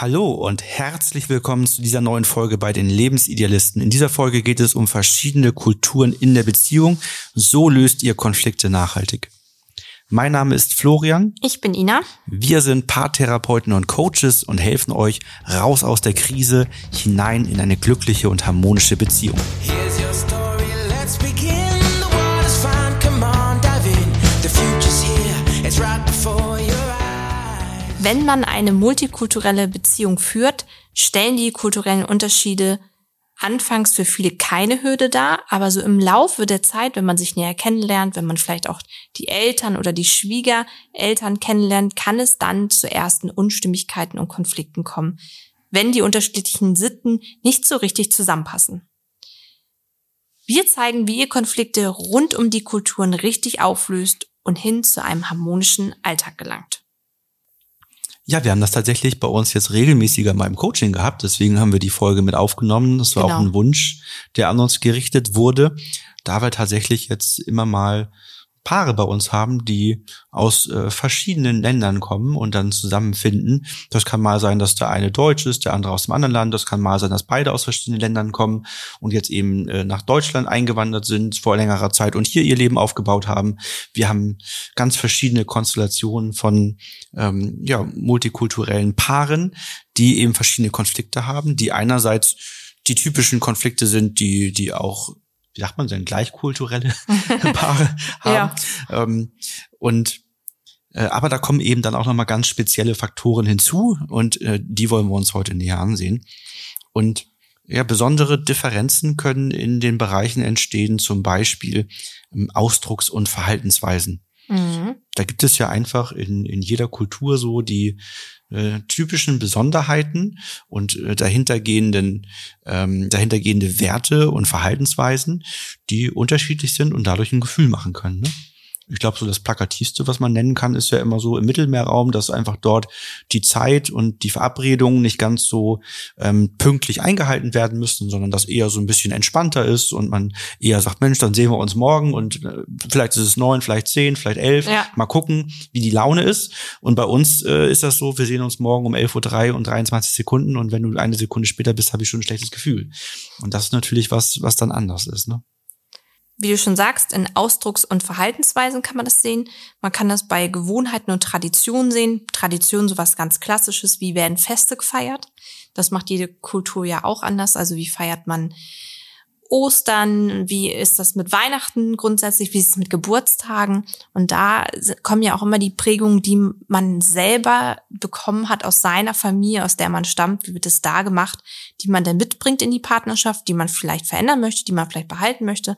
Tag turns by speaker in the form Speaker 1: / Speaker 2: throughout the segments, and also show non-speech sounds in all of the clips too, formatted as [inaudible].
Speaker 1: Hallo und herzlich willkommen zu dieser neuen Folge bei den Lebensidealisten. In dieser Folge geht es um verschiedene Kulturen in der Beziehung. So löst ihr Konflikte nachhaltig. Mein Name ist Florian.
Speaker 2: Ich bin Ina.
Speaker 1: Wir sind Paartherapeuten und Coaches und helfen euch raus aus der Krise hinein in eine glückliche und harmonische Beziehung.
Speaker 2: Wenn man eine multikulturelle Beziehung führt, stellen die kulturellen Unterschiede anfangs für viele keine Hürde dar, aber so im Laufe der Zeit, wenn man sich näher kennenlernt, wenn man vielleicht auch die Eltern oder die Schwiegereltern kennenlernt, kann es dann zu ersten Unstimmigkeiten und Konflikten kommen, wenn die unterschiedlichen Sitten nicht so richtig zusammenpassen. Wir zeigen, wie ihr Konflikte rund um die Kulturen richtig auflöst und hin zu einem harmonischen Alltag gelangt.
Speaker 1: Ja, wir haben das tatsächlich bei uns jetzt regelmäßiger mal im Coaching gehabt. Deswegen haben wir die Folge mit aufgenommen. Das war genau. auch ein Wunsch, der an uns gerichtet wurde. Da wir tatsächlich jetzt immer mal Paare bei uns haben, die aus äh, verschiedenen Ländern kommen und dann zusammenfinden. Das kann mal sein, dass der eine Deutsch ist, der andere aus dem anderen Land. Das kann mal sein, dass beide aus verschiedenen Ländern kommen und jetzt eben äh, nach Deutschland eingewandert sind vor längerer Zeit und hier ihr Leben aufgebaut haben. Wir haben ganz verschiedene Konstellationen von ähm, ja, multikulturellen Paaren, die eben verschiedene Konflikte haben, die einerseits die typischen Konflikte sind, die, die auch wie sagt man denn, gleichkulturelle [laughs] Paare haben. Ja. Ähm, und äh, aber da kommen eben dann auch nochmal ganz spezielle Faktoren hinzu und äh, die wollen wir uns heute näher ansehen. Und ja, besondere Differenzen können in den Bereichen entstehen, zum Beispiel ähm, Ausdrucks- und Verhaltensweisen. Mhm. Da gibt es ja einfach in, in jeder Kultur so die äh, typischen Besonderheiten und äh, dahintergehenden ähm, dahintergehende Werte und Verhaltensweisen, die unterschiedlich sind und dadurch ein Gefühl machen können. Ne? Ich glaube, so das Plakativste, was man nennen kann, ist ja immer so im Mittelmeerraum, dass einfach dort die Zeit und die Verabredungen nicht ganz so ähm, pünktlich eingehalten werden müssen, sondern dass eher so ein bisschen entspannter ist und man eher sagt, Mensch, dann sehen wir uns morgen und äh, vielleicht ist es neun, vielleicht zehn, vielleicht elf. Ja. Mal gucken, wie die Laune ist. Und bei uns äh, ist das so, wir sehen uns morgen um elf Uhr drei und 23 Sekunden und wenn du eine Sekunde später bist, habe ich schon ein schlechtes Gefühl. Und das ist natürlich was, was dann anders ist. Ne?
Speaker 2: Wie du schon sagst, in Ausdrucks- und Verhaltensweisen kann man das sehen. Man kann das bei Gewohnheiten und Traditionen sehen. Traditionen sowas ganz Klassisches, wie werden Feste gefeiert. Das macht jede Kultur ja auch anders. Also wie feiert man Ostern, wie ist das mit Weihnachten grundsätzlich, wie ist es mit Geburtstagen. Und da kommen ja auch immer die Prägungen, die man selber bekommen hat aus seiner Familie, aus der man stammt, wie wird es da gemacht, die man dann mitbringt in die Partnerschaft, die man vielleicht verändern möchte, die man vielleicht behalten möchte.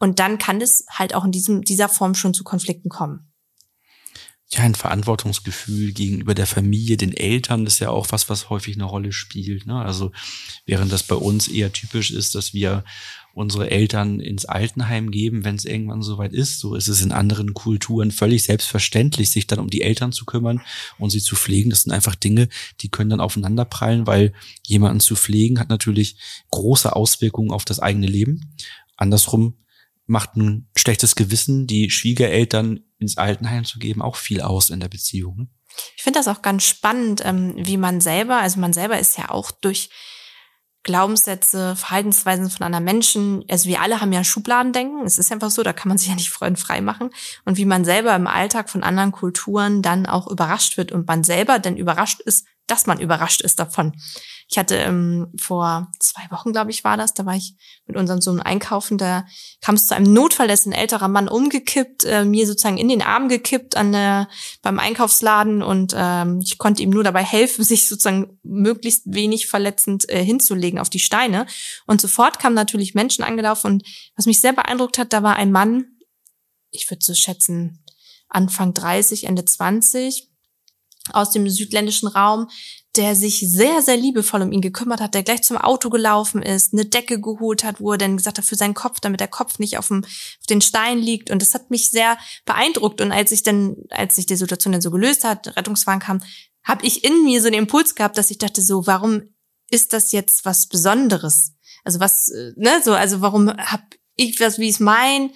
Speaker 2: Und dann kann es halt auch in diesem, dieser Form schon zu Konflikten kommen.
Speaker 1: Ja, ein Verantwortungsgefühl gegenüber der Familie, den Eltern, ist ja auch was, was häufig eine Rolle spielt. Ne? Also während das bei uns eher typisch ist, dass wir unsere Eltern ins Altenheim geben, wenn es irgendwann soweit ist. So ist es in anderen Kulturen völlig selbstverständlich, sich dann um die Eltern zu kümmern und sie zu pflegen. Das sind einfach Dinge, die können dann aufeinanderprallen, weil jemanden zu pflegen hat natürlich große Auswirkungen auf das eigene Leben. Andersrum macht ein schlechtes Gewissen, die Schwiegereltern ins Altenheim zu geben, auch viel aus in der Beziehung. Ne?
Speaker 2: Ich finde das auch ganz spannend, ähm, wie man selber, also man selber ist ja auch durch Glaubenssätze, Verhaltensweisen von anderen Menschen, also wir alle haben ja Schubladendenken, es ist einfach so, da kann man sich ja nicht frei machen und wie man selber im Alltag von anderen Kulturen dann auch überrascht wird und man selber dann überrascht ist, dass man überrascht ist davon. Ich hatte ähm, vor zwei Wochen, glaube ich, war das, da war ich mit unserem Sohn einkaufen, da kam es zu einem Notfall, da ist ein älterer Mann umgekippt, äh, mir sozusagen in den Arm gekippt an der, beim Einkaufsladen und ähm, ich konnte ihm nur dabei helfen, [laughs] sich sozusagen möglichst wenig verletzend äh, hinzulegen auf die Steine. Und sofort kamen natürlich Menschen angelaufen und was mich sehr beeindruckt hat, da war ein Mann, ich würde so schätzen, Anfang 30, Ende 20, aus dem südländischen Raum, der sich sehr, sehr liebevoll um ihn gekümmert hat, der gleich zum Auto gelaufen ist, eine Decke geholt hat, wo er dann gesagt hat, für seinen Kopf, damit der Kopf nicht auf, dem, auf den Stein liegt. Und das hat mich sehr beeindruckt. Und als ich dann, als sich die Situation dann so gelöst hat, Rettungswagen kam, habe ich in mir so den Impuls gehabt, dass ich dachte so, warum ist das jetzt was Besonderes? Also was, äh, ne, so, also warum hab ich was, wie es mein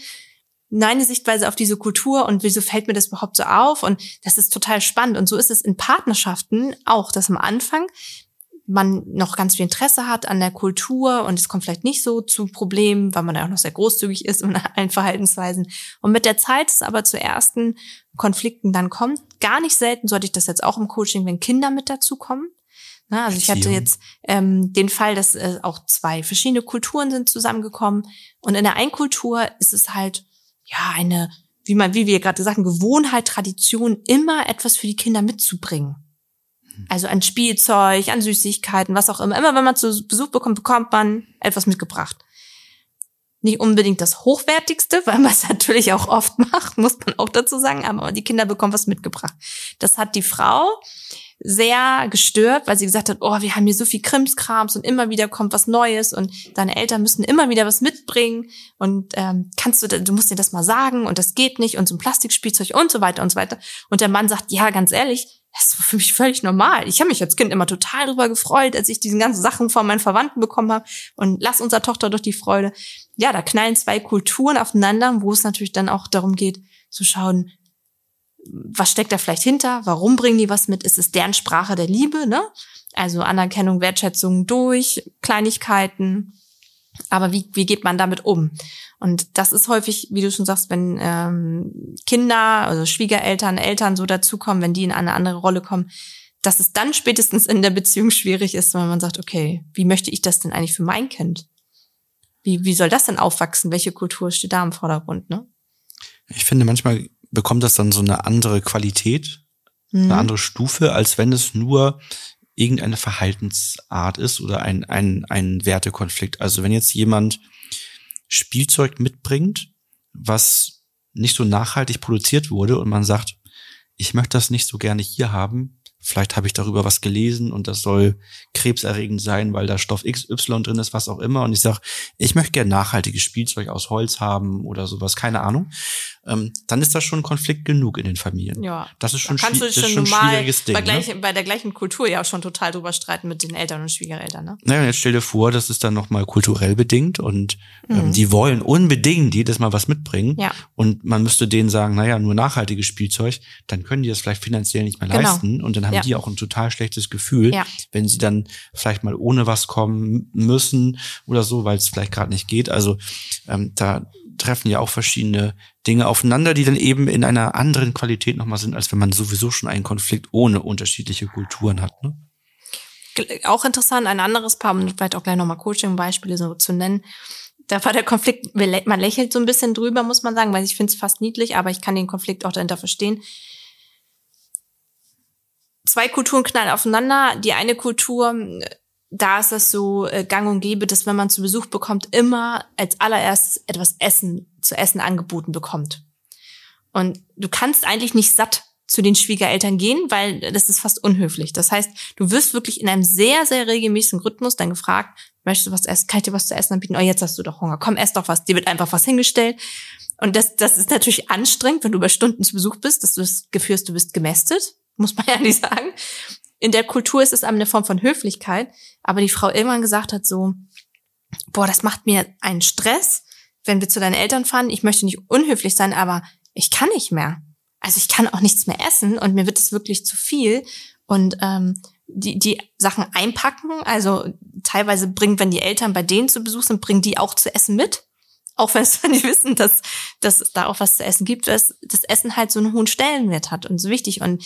Speaker 2: meine Sichtweise auf diese Kultur und wieso fällt mir das überhaupt so auf? Und das ist total spannend. Und so ist es in Partnerschaften auch, dass am Anfang man noch ganz viel Interesse hat an der Kultur und es kommt vielleicht nicht so zu Problemen, weil man ja auch noch sehr großzügig ist in [laughs] allen Verhaltensweisen. Und mit der Zeit es aber zu ersten Konflikten dann kommt. Gar nicht selten sollte ich das jetzt auch im Coaching, wenn Kinder mit dazu kommen. Na, also ich hatte jetzt ähm, den Fall, dass äh, auch zwei verschiedene Kulturen sind zusammengekommen. Und in der einen Kultur ist es halt ja eine, wie man, wie wir gerade sagen, Gewohnheit, Tradition, immer etwas für die Kinder mitzubringen. Also an Spielzeug, an Süßigkeiten, was auch immer. Immer wenn man zu Besuch bekommt, bekommt man etwas mitgebracht. Nicht unbedingt das Hochwertigste, weil man es [laughs] natürlich auch oft macht, muss man auch dazu sagen, aber die Kinder bekommen was mitgebracht. Das hat die Frau sehr gestört, weil sie gesagt hat, oh, wir haben hier so viel Krimskrams und immer wieder kommt was Neues und deine Eltern müssen immer wieder was mitbringen und ähm, kannst du, du musst dir das mal sagen und das geht nicht und so ein Plastikspielzeug und so weiter und so weiter. Und der Mann sagt, ja, ganz ehrlich, das war für mich völlig normal. Ich habe mich als Kind immer total darüber gefreut, als ich diese ganzen Sachen von meinen Verwandten bekommen habe und lass unserer Tochter doch die Freude. Ja, da knallen zwei Kulturen aufeinander, wo es natürlich dann auch darum geht, zu schauen, was steckt da vielleicht hinter? Warum bringen die was mit? Ist es deren Sprache der Liebe, ne? Also Anerkennung, Wertschätzung durch Kleinigkeiten. Aber wie, wie geht man damit um? Und das ist häufig, wie du schon sagst, wenn ähm, Kinder, also Schwiegereltern, Eltern so dazukommen, wenn die in eine andere Rolle kommen, dass es dann spätestens in der Beziehung schwierig ist, wenn man sagt, okay, wie möchte ich das denn eigentlich für mein Kind? Wie, wie soll das denn aufwachsen? Welche Kultur steht da im Vordergrund, ne?
Speaker 1: Ich finde, manchmal bekommt das dann so eine andere Qualität, mhm. eine andere Stufe, als wenn es nur irgendeine Verhaltensart ist oder ein, ein, ein Wertekonflikt. Also wenn jetzt jemand Spielzeug mitbringt, was nicht so nachhaltig produziert wurde und man sagt, ich möchte das nicht so gerne hier haben, vielleicht habe ich darüber was gelesen und das soll krebserregend sein, weil da Stoff XY drin ist, was auch immer. Und ich sage, ich möchte gerne nachhaltiges Spielzeug aus Holz haben oder sowas, keine Ahnung ähm, dann ist das schon Konflikt genug in den Familien.
Speaker 2: Ja.
Speaker 1: Das ist schon,
Speaker 2: da kannst
Speaker 1: du
Speaker 2: dich schon, schon schwieriges Ding. Bei, gleich, ne? bei der gleichen Kultur ja auch schon total drüber streiten mit den Eltern und Schwiegereltern. Ne?
Speaker 1: Naja, jetzt stell dir vor, das ist dann nochmal kulturell bedingt und ähm, mhm. die wollen unbedingt jedes Mal was mitbringen.
Speaker 2: Ja.
Speaker 1: Und man müsste denen sagen, naja, nur nachhaltiges Spielzeug, dann können die das vielleicht finanziell nicht mehr genau. leisten und dann haben ja. die auch ein total schlechtes Gefühl,
Speaker 2: ja.
Speaker 1: wenn sie dann vielleicht mal ohne was kommen müssen oder so, weil es vielleicht gerade nicht geht. Also ähm, da treffen ja auch verschiedene Dinge aufeinander, die dann eben in einer anderen Qualität nochmal sind, als wenn man sowieso schon einen Konflikt ohne unterschiedliche Kulturen hat. Ne?
Speaker 2: Auch interessant, ein anderes Paar, um vielleicht auch gleich nochmal Coaching-Beispiele so zu nennen. Da war der Konflikt, man lächelt so ein bisschen drüber, muss man sagen, weil ich finde es fast niedlich, aber ich kann den Konflikt auch dahinter verstehen. Zwei Kulturen knallen aufeinander. Die eine Kultur da ist es so äh, gang und gäbe, dass wenn man zu Besuch bekommt, immer als allererstes etwas Essen zu essen angeboten bekommt. Und du kannst eigentlich nicht satt zu den Schwiegereltern gehen, weil das ist fast unhöflich. Das heißt, du wirst wirklich in einem sehr, sehr regelmäßigen Rhythmus dann gefragt, möchtest du was essen? Kann ich dir was zu essen anbieten? Oh, jetzt hast du doch Hunger. Komm, ess doch was. Dir wird einfach was hingestellt. Und das, das ist natürlich anstrengend, wenn du über Stunden zu Besuch bist, dass du das Gefühl hast, du bist gemästet. [laughs] Muss man ja nicht sagen in der Kultur ist es eine Form von Höflichkeit, aber die Frau irgendwann gesagt hat so, boah, das macht mir einen Stress, wenn wir zu deinen Eltern fahren. Ich möchte nicht unhöflich sein, aber ich kann nicht mehr. Also ich kann auch nichts mehr essen und mir wird es wirklich zu viel. Und ähm, die, die Sachen einpacken, also teilweise bringen, wenn die Eltern bei denen zu Besuch sind, bringen die auch zu essen mit. Auch wenn sie [laughs] wissen, dass, dass es da auch was zu essen gibt, dass das Essen halt so einen hohen Stellenwert hat und so wichtig. Und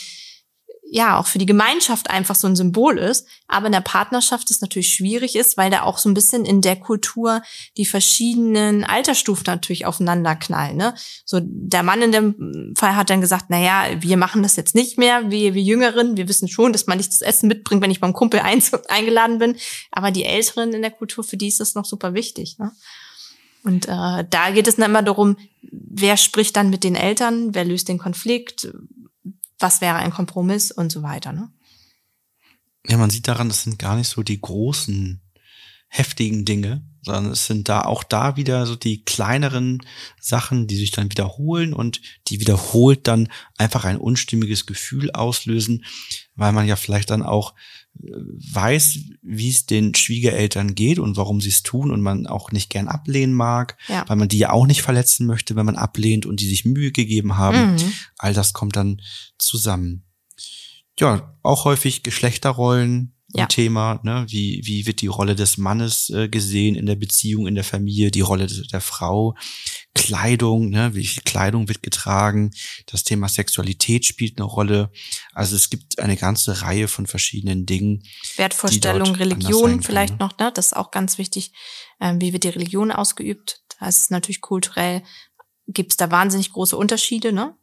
Speaker 2: ja auch für die Gemeinschaft einfach so ein Symbol ist, aber in der Partnerschaft es natürlich schwierig ist, weil da auch so ein bisschen in der Kultur die verschiedenen Altersstufen natürlich aufeinander knallen. Ne? So der Mann in dem Fall hat dann gesagt, na ja, wir machen das jetzt nicht mehr, wir, wir Jüngeren, wir wissen schon, dass man nicht das Essen mitbringt, wenn ich beim Kumpel ein, [laughs] eingeladen bin, aber die Älteren in der Kultur, für die ist das noch super wichtig. Ne? Und äh, da geht es dann immer darum, wer spricht dann mit den Eltern, wer löst den Konflikt, was wäre ein Kompromiss und so weiter. Ne?
Speaker 1: Ja, man sieht daran, das sind gar nicht so die großen heftigen Dinge, sondern es sind da auch da wieder so die kleineren Sachen, die sich dann wiederholen und die wiederholt dann einfach ein unstimmiges Gefühl auslösen, weil man ja vielleicht dann auch weiß, wie es den Schwiegereltern geht und warum sie es tun und man auch nicht gern ablehnen mag, ja. weil man die ja auch nicht verletzen möchte, wenn man ablehnt und die sich Mühe gegeben haben. Mhm. All das kommt dann zusammen. Ja, auch häufig Geschlechterrollen, ja. Thema, ne? wie, wie wird die Rolle des Mannes äh, gesehen in der Beziehung, in der Familie, die Rolle der Frau, Kleidung, ne? wie viel Kleidung wird getragen, das Thema Sexualität spielt eine Rolle. Also es gibt eine ganze Reihe von verschiedenen Dingen.
Speaker 2: Wertvorstellung, Religion vielleicht ne? noch, ne? das ist auch ganz wichtig. Ähm, wie wird die Religion ausgeübt? Das ist natürlich kulturell, gibt es da wahnsinnig große Unterschiede, ne?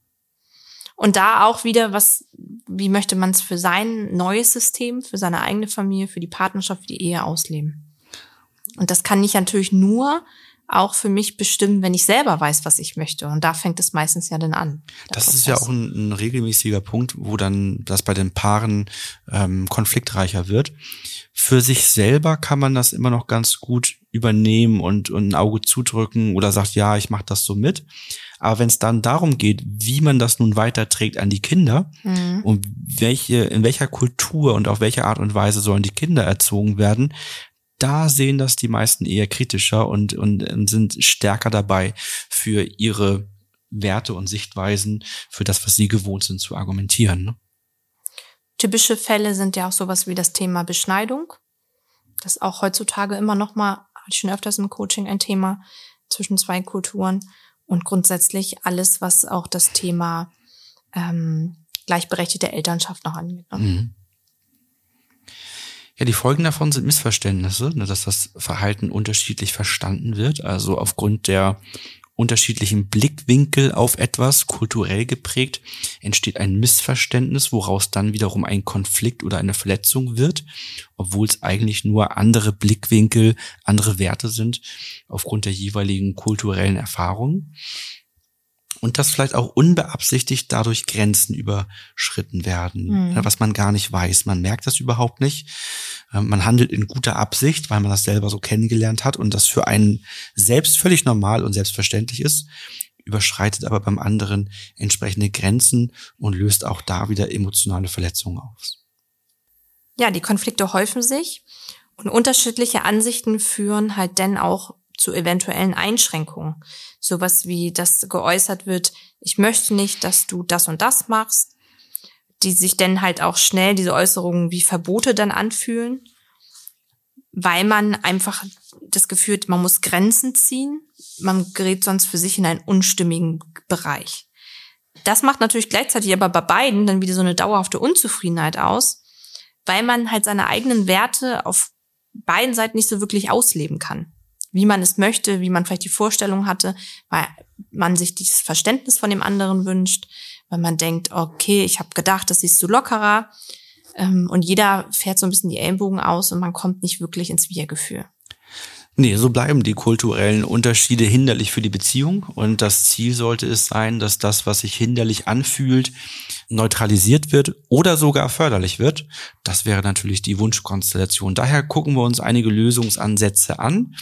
Speaker 2: Und da auch wieder, was wie möchte man es für sein neues System, für seine eigene Familie, für die Partnerschaft, für die Ehe ausleben. Und das kann ich natürlich nur auch für mich bestimmen, wenn ich selber weiß, was ich möchte. Und da fängt es meistens ja dann an.
Speaker 1: Das Prozess. ist ja auch ein, ein, regelmäßiger Punkt, wo dann das bei den Paaren ähm, konfliktreicher wird. Für sich selber kann man das immer noch ganz gut übernehmen und, und ein Auge zudrücken oder sagt, ja, ich mache das so mit. Aber wenn es dann darum geht, wie man das nun weiterträgt an die Kinder mhm. und welche, in welcher Kultur und auf welche Art und Weise sollen die Kinder erzogen werden, da sehen das die meisten eher kritischer und, und sind stärker dabei, für ihre Werte und Sichtweisen, für das, was sie gewohnt sind, zu argumentieren. Ne?
Speaker 2: Typische Fälle sind ja auch sowas wie das Thema Beschneidung. Das ist auch heutzutage immer noch mal, hatte ich schon öfters im Coaching, ein Thema zwischen zwei Kulturen und grundsätzlich alles, was auch das Thema ähm, gleichberechtigte Elternschaft noch angeht. Ne? Mhm.
Speaker 1: Ja, die Folgen davon sind Missverständnisse, ne, dass das Verhalten unterschiedlich verstanden wird. Also aufgrund der unterschiedlichen Blickwinkel auf etwas, kulturell geprägt, entsteht ein Missverständnis, woraus dann wiederum ein Konflikt oder eine Verletzung wird, obwohl es eigentlich nur andere Blickwinkel, andere Werte sind, aufgrund der jeweiligen kulturellen Erfahrungen und dass vielleicht auch unbeabsichtigt dadurch Grenzen überschritten werden, mhm. was man gar nicht weiß. Man merkt das überhaupt nicht. Ähm, man handelt in guter Absicht, weil man das selber so kennengelernt hat und das für einen selbst völlig normal und selbstverständlich ist, überschreitet aber beim anderen entsprechende Grenzen und löst auch da wieder emotionale Verletzungen aus.
Speaker 2: Ja, die Konflikte häufen sich und unterschiedliche Ansichten führen halt dann auch zu eventuellen Einschränkungen. Sowas wie, dass geäußert wird, ich möchte nicht, dass du das und das machst, die sich dann halt auch schnell diese Äußerungen wie Verbote dann anfühlen, weil man einfach das Gefühl hat, man muss Grenzen ziehen, man gerät sonst für sich in einen unstimmigen Bereich. Das macht natürlich gleichzeitig aber bei beiden dann wieder so eine dauerhafte Unzufriedenheit aus, weil man halt seine eigenen Werte auf beiden Seiten nicht so wirklich ausleben kann wie man es möchte, wie man vielleicht die Vorstellung hatte, weil man sich dieses Verständnis von dem anderen wünscht, weil man denkt, okay, ich habe gedacht, das siehst du lockerer. Ähm, und jeder fährt so ein bisschen die Ellenbogen aus und man kommt nicht wirklich ins Wir-Gefühl.
Speaker 1: Nee, so bleiben die kulturellen Unterschiede hinderlich für die Beziehung. Und das Ziel sollte es sein, dass das, was sich hinderlich anfühlt, neutralisiert wird oder sogar förderlich wird. Das wäre natürlich die Wunschkonstellation. Daher gucken wir uns einige Lösungsansätze an.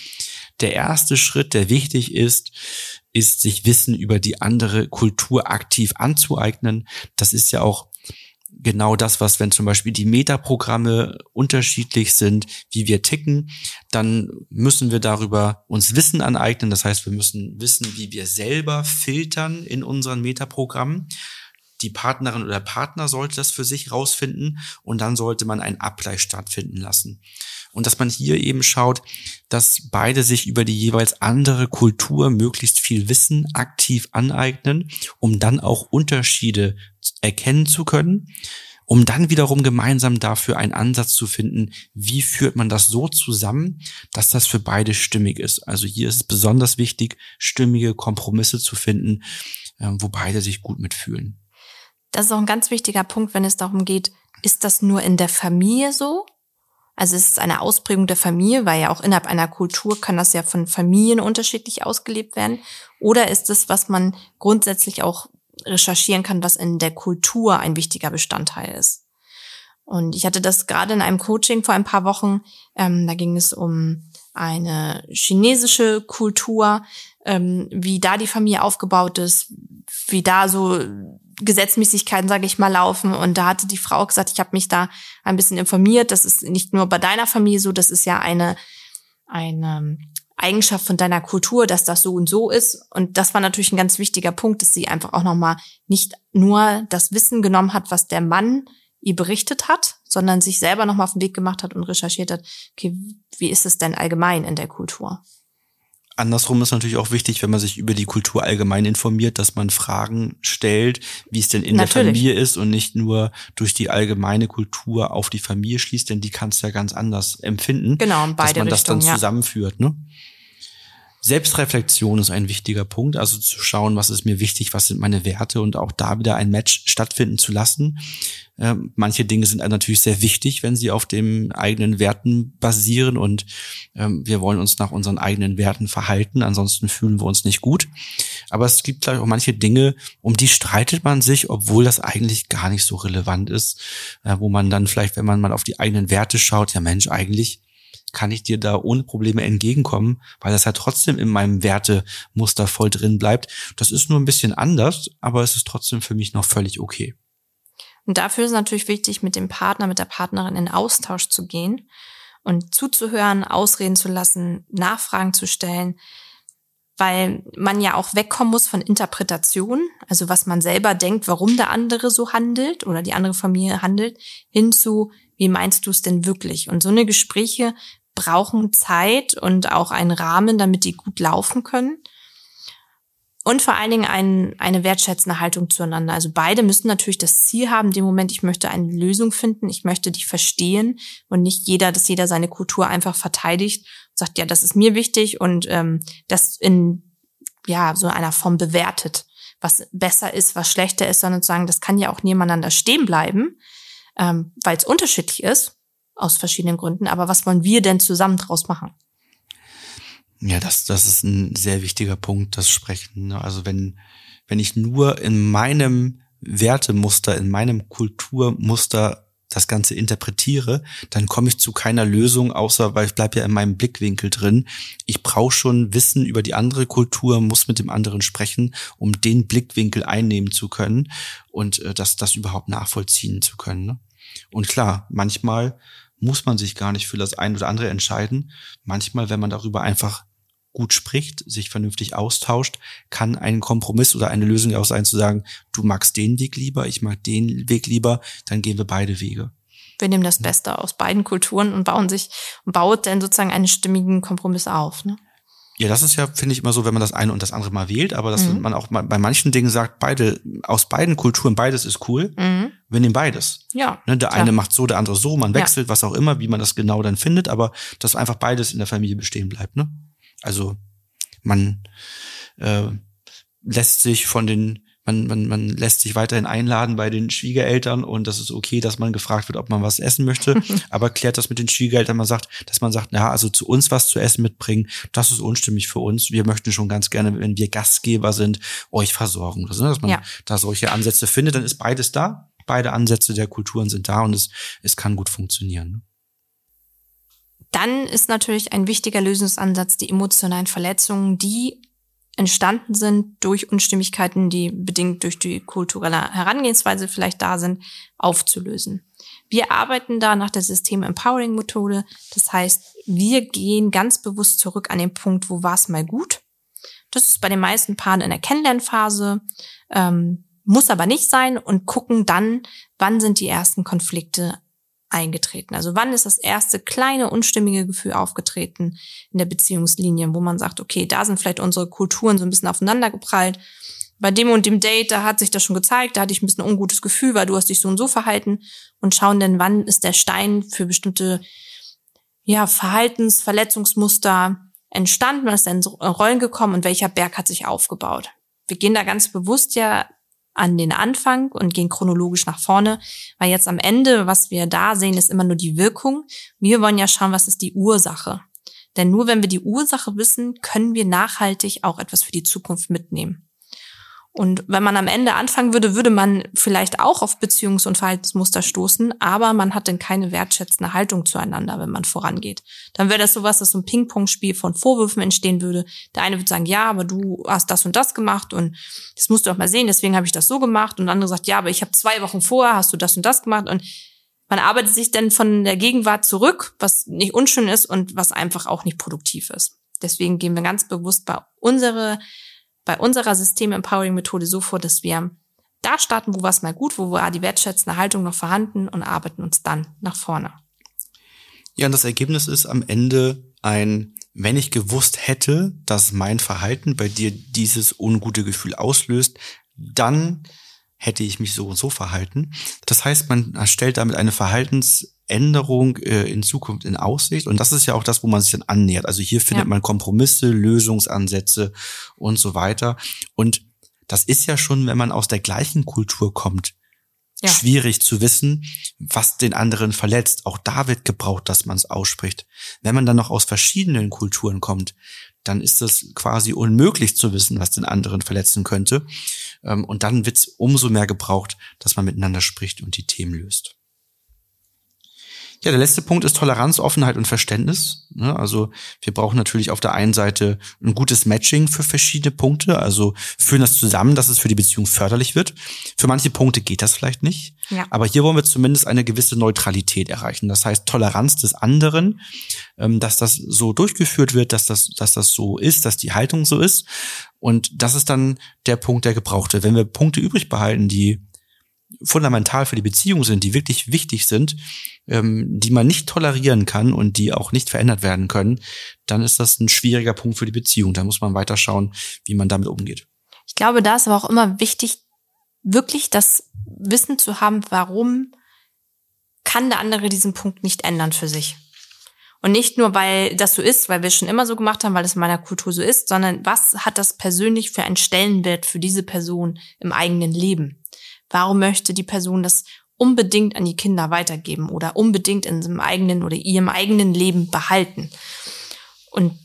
Speaker 1: Der erste Schritt, der wichtig ist, ist, sich Wissen über die andere Kultur aktiv anzueignen. Das ist ja auch genau das, was, wenn zum Beispiel die Metaprogramme unterschiedlich sind, wie wir ticken, dann müssen wir darüber uns Wissen aneignen. Das heißt, wir müssen wissen, wie wir selber filtern in unseren Metaprogrammen. Die Partnerin oder Partner sollte das für sich rausfinden und dann sollte man einen Abgleich stattfinden lassen. Und dass man hier eben schaut, dass beide sich über die jeweils andere Kultur möglichst viel Wissen aktiv aneignen, um dann auch Unterschiede erkennen zu können, um dann wiederum gemeinsam dafür einen Ansatz zu finden, wie führt man das so zusammen, dass das für beide stimmig ist. Also hier ist es besonders wichtig, stimmige Kompromisse zu finden, äh, wo beide sich gut mitfühlen.
Speaker 2: Das ist auch ein ganz wichtiger Punkt, wenn es darum geht, ist das nur in der Familie so? Also es ist eine Ausprägung der Familie, weil ja auch innerhalb einer Kultur kann das ja von Familien unterschiedlich ausgelebt werden. Oder ist es, was man grundsätzlich auch recherchieren kann, was in der Kultur ein wichtiger Bestandteil ist? Und ich hatte das gerade in einem Coaching vor ein paar Wochen. Ähm, da ging es um eine chinesische Kultur, ähm, wie da die Familie aufgebaut ist, wie da so Gesetzmäßigkeiten, sage ich mal, laufen. Und da hatte die Frau gesagt, ich habe mich da ein bisschen informiert. Das ist nicht nur bei deiner Familie so, das ist ja eine, eine Eigenschaft von deiner Kultur, dass das so und so ist. Und das war natürlich ein ganz wichtiger Punkt, dass sie einfach auch nochmal nicht nur das Wissen genommen hat, was der Mann ihr berichtet hat, sondern sich selber nochmal auf den Weg gemacht hat und recherchiert hat, okay, wie ist es denn allgemein in der Kultur?
Speaker 1: Andersrum ist natürlich auch wichtig, wenn man sich über die Kultur allgemein informiert, dass man Fragen stellt, wie es denn in natürlich. der Familie ist und nicht nur durch die allgemeine Kultur auf die Familie schließt, denn die kannst du ja ganz anders empfinden.
Speaker 2: Genau, in beide
Speaker 1: dass man das
Speaker 2: Richtungen,
Speaker 1: dann zusammenführt. Ne? Selbstreflexion ist ein wichtiger Punkt, also zu schauen, was ist mir wichtig, was sind meine Werte und auch da wieder ein Match stattfinden zu lassen. Ähm, manche Dinge sind natürlich sehr wichtig, wenn sie auf den eigenen Werten basieren und ähm, wir wollen uns nach unseren eigenen Werten verhalten, ansonsten fühlen wir uns nicht gut. Aber es gibt glaube ich auch manche Dinge, um die streitet man sich, obwohl das eigentlich gar nicht so relevant ist, äh, wo man dann vielleicht, wenn man mal auf die eigenen Werte schaut, ja Mensch, eigentlich kann ich dir da ohne Probleme entgegenkommen, weil das ja trotzdem in meinem Wertemuster voll drin bleibt. Das ist nur ein bisschen anders, aber es ist trotzdem für mich noch völlig okay.
Speaker 2: Und dafür ist natürlich wichtig, mit dem Partner, mit der Partnerin in Austausch zu gehen und zuzuhören, ausreden zu lassen, Nachfragen zu stellen, weil man ja auch wegkommen muss von Interpretation, also was man selber denkt, warum der andere so handelt oder die andere Familie handelt, hin zu, wie meinst du es denn wirklich? Und so eine Gespräche brauchen Zeit und auch einen Rahmen, damit die gut laufen können. Und vor allen Dingen ein, eine wertschätzende Haltung zueinander. Also beide müssen natürlich das Ziel haben, dem Moment, ich möchte eine Lösung finden, ich möchte dich verstehen und nicht jeder, dass jeder seine Kultur einfach verteidigt und sagt, ja, das ist mir wichtig und ähm, das in ja so einer Form bewertet, was besser ist, was schlechter ist, sondern zu sagen, das kann ja auch nebeneinander stehen bleiben, ähm, weil es unterschiedlich ist aus verschiedenen Gründen. Aber was wollen wir denn zusammen draus machen?
Speaker 1: Ja, das, das ist ein sehr wichtiger Punkt, das Sprechen. Ne? Also wenn, wenn ich nur in meinem Wertemuster, in meinem Kulturmuster das Ganze interpretiere, dann komme ich zu keiner Lösung, außer weil ich bleibe ja in meinem Blickwinkel drin. Ich brauche schon Wissen über die andere Kultur, muss mit dem anderen sprechen, um den Blickwinkel einnehmen zu können und äh, das, das überhaupt nachvollziehen zu können. Ne? Und klar, manchmal muss man sich gar nicht für das eine oder andere entscheiden. Manchmal, wenn man darüber einfach gut spricht, sich vernünftig austauscht, kann ein Kompromiss oder eine Lösung auch sein, zu sagen, du magst den Weg lieber, ich mag den Weg lieber, dann gehen wir beide Wege.
Speaker 2: Wir nehmen das Beste aus beiden Kulturen und bauen sich und baut dann sozusagen einen stimmigen Kompromiss auf. Ne?
Speaker 1: Ja, das ist ja, finde ich, immer so, wenn man das eine und das andere mal wählt, aber dass mhm. man auch bei manchen Dingen sagt, beide, aus beiden Kulturen, beides ist cool. Mhm. Wir nehmen beides.
Speaker 2: Ja.
Speaker 1: Ne, der klar. eine macht so, der andere so, man wechselt, ja. was auch immer, wie man das genau dann findet, aber dass einfach beides in der Familie bestehen bleibt, ne? Also man äh, lässt sich von den man, man, man lässt sich weiterhin einladen bei den Schwiegereltern und das ist okay, dass man gefragt wird, ob man was essen möchte, [laughs] aber klärt das mit den Schwiegereltern, man sagt, dass man sagt, ja, also zu uns was zu essen mitbringen, das ist unstimmig für uns. Wir möchten schon ganz gerne, wenn wir Gastgeber sind, euch versorgen. Das, ne, dass man ja. da solche Ansätze findet, dann ist beides da. Beide Ansätze der Kulturen sind da und es, es kann gut funktionieren. Ne?
Speaker 2: Dann ist natürlich ein wichtiger Lösungsansatz die emotionalen Verletzungen, die entstanden sind durch Unstimmigkeiten, die bedingt durch die kulturelle Herangehensweise vielleicht da sind, aufzulösen. Wir arbeiten da nach der System Empowering Methode. Das heißt, wir gehen ganz bewusst zurück an den Punkt, wo war es mal gut. Das ist bei den meisten Paaren in der Kennenlernphase, ähm, muss aber nicht sein und gucken dann, wann sind die ersten Konflikte eingetreten? Also wann ist das erste kleine unstimmige Gefühl aufgetreten in der Beziehungslinie, wo man sagt, okay, da sind vielleicht unsere Kulturen so ein bisschen aufeinander geprallt. Bei dem und dem Date, da hat sich das schon gezeigt, da hatte ich ein bisschen ein ungutes Gefühl, weil du hast dich so und so verhalten und schauen denn, wann ist der Stein für bestimmte ja, Verhaltens-, Verletzungsmuster entstanden, wann ist denn Rollen gekommen und welcher Berg hat sich aufgebaut. Wir gehen da ganz bewusst ja an den Anfang und gehen chronologisch nach vorne, weil jetzt am Ende, was wir da sehen, ist immer nur die Wirkung. Wir wollen ja schauen, was ist die Ursache. Denn nur wenn wir die Ursache wissen, können wir nachhaltig auch etwas für die Zukunft mitnehmen. Und wenn man am Ende anfangen würde, würde man vielleicht auch auf Beziehungs- und Verhaltensmuster stoßen, aber man hat dann keine wertschätzende Haltung zueinander, wenn man vorangeht. Dann wäre das sowas, dass so ein Ping-Pong-Spiel von Vorwürfen entstehen würde. Der eine würde sagen, ja, aber du hast das und das gemacht und das musst du doch mal sehen, deswegen habe ich das so gemacht. Und der andere sagt, ja, aber ich habe zwei Wochen vorher, hast du das und das gemacht. Und man arbeitet sich dann von der Gegenwart zurück, was nicht unschön ist und was einfach auch nicht produktiv ist. Deswegen gehen wir ganz bewusst bei unsere bei unserer System-Empowering-Methode so vor, dass wir da starten, wo was mal gut, wo war die wertschätzende Haltung noch vorhanden und arbeiten uns dann nach vorne.
Speaker 1: Ja, und das Ergebnis ist am Ende ein, wenn ich gewusst hätte, dass mein Verhalten bei dir dieses ungute Gefühl auslöst, dann hätte ich mich so und so verhalten. Das heißt, man stellt damit eine Verhaltens Änderung äh, in Zukunft in Aussicht. Und das ist ja auch das, wo man sich dann annähert. Also hier findet ja. man Kompromisse, Lösungsansätze und so weiter. Und das ist ja schon, wenn man aus der gleichen Kultur kommt, ja. schwierig zu wissen, was den anderen verletzt. Auch da wird gebraucht, dass man es ausspricht. Wenn man dann noch aus verschiedenen Kulturen kommt, dann ist es quasi unmöglich zu wissen, was den anderen verletzen könnte. Ähm, und dann wird es umso mehr gebraucht, dass man miteinander spricht und die Themen löst. Ja, der letzte Punkt ist Toleranz, Offenheit und Verständnis. Ne, also wir brauchen natürlich auf der einen Seite ein gutes Matching für verschiedene Punkte, also führen das zusammen, dass es für die Beziehung förderlich wird. Für manche Punkte geht das vielleicht nicht, ja. aber hier wollen wir zumindest eine gewisse Neutralität erreichen. Das heißt Toleranz des anderen, ähm, dass das so durchgeführt wird, dass das, dass das so ist, dass die Haltung so ist. Und das ist dann der Punkt, der gebraucht wird. Wenn wir Punkte übrig behalten, die fundamental für die Beziehung sind, die wirklich wichtig sind, ähm, die man nicht tolerieren kann und die auch nicht verändert werden können, dann ist das ein schwieriger Punkt für die Beziehung. Da muss man weiter schauen, wie man damit umgeht.
Speaker 2: Ich glaube, da ist aber auch immer wichtig, wirklich das Wissen zu haben, warum kann der andere diesen Punkt nicht ändern für sich. Und nicht nur, weil das so ist, weil wir es schon immer so gemacht haben, weil es in meiner Kultur so ist, sondern was hat das persönlich für einen Stellenwert für diese Person im eigenen Leben? Warum möchte die Person das unbedingt an die Kinder weitergeben oder unbedingt in seinem eigenen oder ihrem eigenen Leben behalten. Und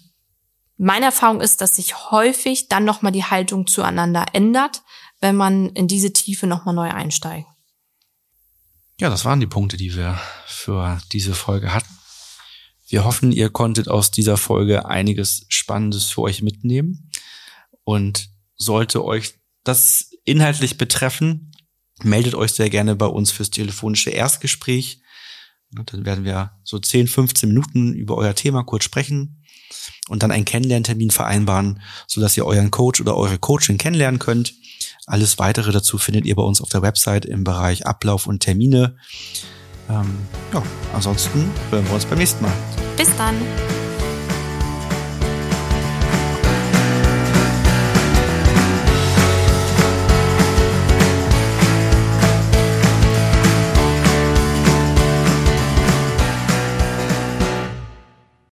Speaker 2: meine Erfahrung ist, dass sich häufig dann nochmal die Haltung zueinander ändert, wenn man in diese Tiefe nochmal neu einsteigt.
Speaker 1: Ja, das waren die Punkte, die wir für diese Folge hatten. Wir hoffen, ihr konntet aus dieser Folge einiges Spannendes für euch mitnehmen. Und sollte euch das inhaltlich betreffen, meldet euch sehr gerne bei uns fürs telefonische Erstgespräch. Dann werden wir so 10, 15 Minuten über euer Thema kurz sprechen und dann einen Kennenlerntermin vereinbaren, sodass ihr euren Coach oder eure Coachin kennenlernen könnt. Alles weitere dazu findet ihr bei uns auf der Website im Bereich Ablauf und Termine. Ähm, ja, ansonsten hören wir uns beim nächsten Mal.
Speaker 2: Bis dann.